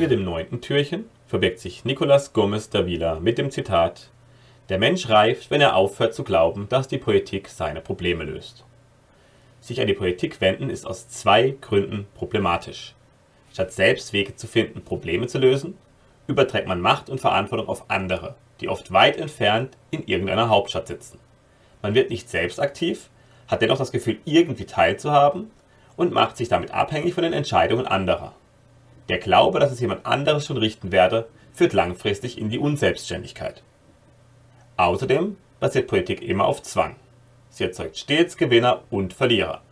Hinter dem neunten Türchen verbirgt sich Nicolas Gomez Davila mit dem Zitat Der Mensch reift, wenn er aufhört zu glauben, dass die Politik seine Probleme löst. Sich an die Politik wenden ist aus zwei Gründen problematisch. Statt selbst Wege zu finden, Probleme zu lösen, überträgt man Macht und Verantwortung auf andere, die oft weit entfernt in irgendeiner Hauptstadt sitzen. Man wird nicht selbst aktiv, hat dennoch das Gefühl, irgendwie teilzuhaben und macht sich damit abhängig von den Entscheidungen anderer. Der Glaube, dass es jemand anderes schon richten werde, führt langfristig in die Unselbstständigkeit. Außerdem basiert Politik immer auf Zwang. Sie erzeugt stets Gewinner und Verlierer.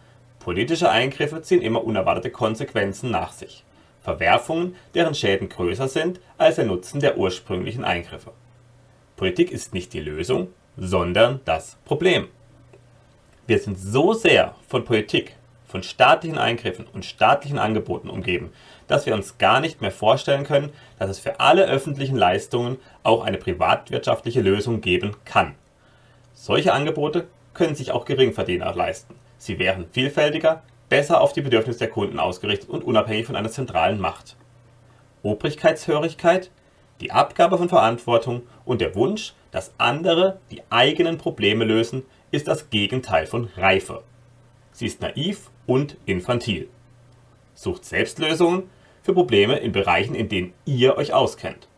Politische Eingriffe ziehen immer unerwartete Konsequenzen nach sich. Verwerfungen, deren Schäden größer sind als der Nutzen der ursprünglichen Eingriffe. Politik ist nicht die Lösung, sondern das Problem. Wir sind so sehr von Politik, von staatlichen Eingriffen und staatlichen Angeboten umgeben, dass wir uns gar nicht mehr vorstellen können, dass es für alle öffentlichen Leistungen auch eine privatwirtschaftliche Lösung geben kann. Solche Angebote können sich auch Geringverdiener leisten. Sie wären vielfältiger, besser auf die Bedürfnisse der Kunden ausgerichtet und unabhängig von einer zentralen Macht. Obrigkeitshörigkeit, die Abgabe von Verantwortung und der Wunsch, dass andere die eigenen Probleme lösen, ist das Gegenteil von Reife. Sie ist naiv und infantil. Sucht Selbstlösungen für Probleme in Bereichen, in denen ihr euch auskennt.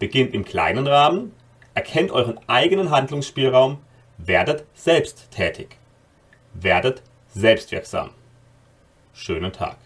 Beginnt im kleinen Rahmen, erkennt euren eigenen Handlungsspielraum, werdet selbst tätig. Werdet selbstwirksam. Schönen Tag.